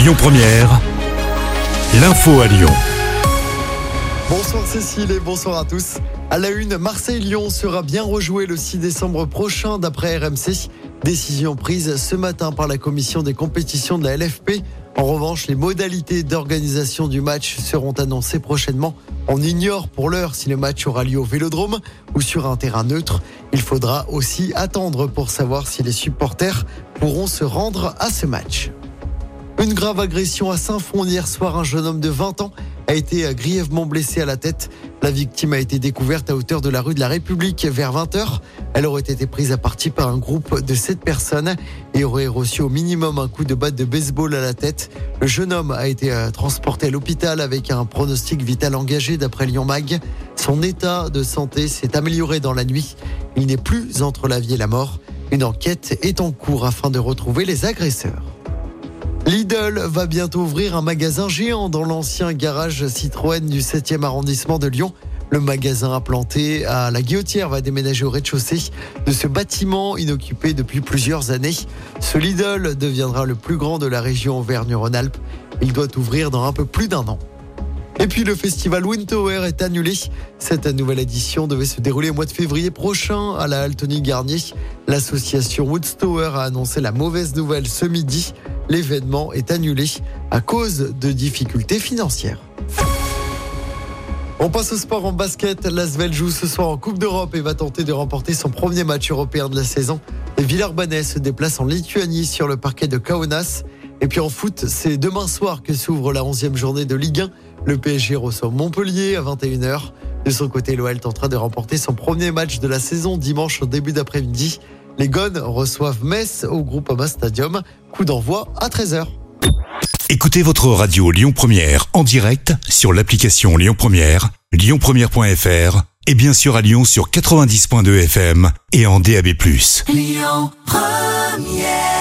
Lyon Première, l'info à Lyon. Bonsoir Cécile et bonsoir à tous. À la une, Marseille-Lyon sera bien rejoué le 6 décembre prochain d'après RMC. Décision prise ce matin par la commission des compétitions de la LFP. En revanche, les modalités d'organisation du match seront annoncées prochainement. On ignore pour l'heure si le match aura lieu au Vélodrome ou sur un terrain neutre. Il faudra aussi attendre pour savoir si les supporters pourront se rendre à ce match. Une grave agression à Saint-Fond hier soir. Un jeune homme de 20 ans a été grièvement blessé à la tête. La victime a été découverte à hauteur de la rue de la République vers 20h. Elle aurait été prise à partie par un groupe de 7 personnes et aurait reçu au minimum un coup de batte de baseball à la tête. Le jeune homme a été euh, transporté à l'hôpital avec un pronostic vital engagé d'après Lyon Mag. Son état de santé s'est amélioré dans la nuit. Il n'est plus entre la vie et la mort. Une enquête est en cours afin de retrouver les agresseurs. Lidl va bientôt ouvrir un magasin géant dans l'ancien garage Citroën du 7e arrondissement de Lyon. Le magasin implanté à la Guillotière va déménager au rez-de-chaussée de ce bâtiment inoccupé depuis plusieurs années. Ce Lidl deviendra le plus grand de la région Auvergne-Rhône-Alpes. Il doit ouvrir dans un peu plus d'un an. Et puis le festival Wintower est annulé. Cette nouvelle édition devait se dérouler au mois de février prochain à la Altony Garnier. L'association Woodstower a annoncé la mauvaise nouvelle ce midi. L'événement est annulé à cause de difficultés financières. On passe au sport en basket. L'Asvel joue ce soir en Coupe d'Europe et va tenter de remporter son premier match européen de la saison. Les Villeurbanais se déplacent en Lituanie sur le parquet de Kaunas. Et puis en foot, c'est demain soir que s'ouvre la 11e journée de Ligue 1. Le PSG reçoit Montpellier à 21h. De son côté, l'OL tentera de remporter son premier match de la saison dimanche au début d'après-midi. Les Gones reçoivent Metz au Groupama Stadium. Coup d'envoi à 13h. Écoutez votre radio Lyon Première en direct sur l'application Lyon Première, lyonpremière.fr et bien sûr à Lyon sur 90.2 FM et en DAB+. Lyon Première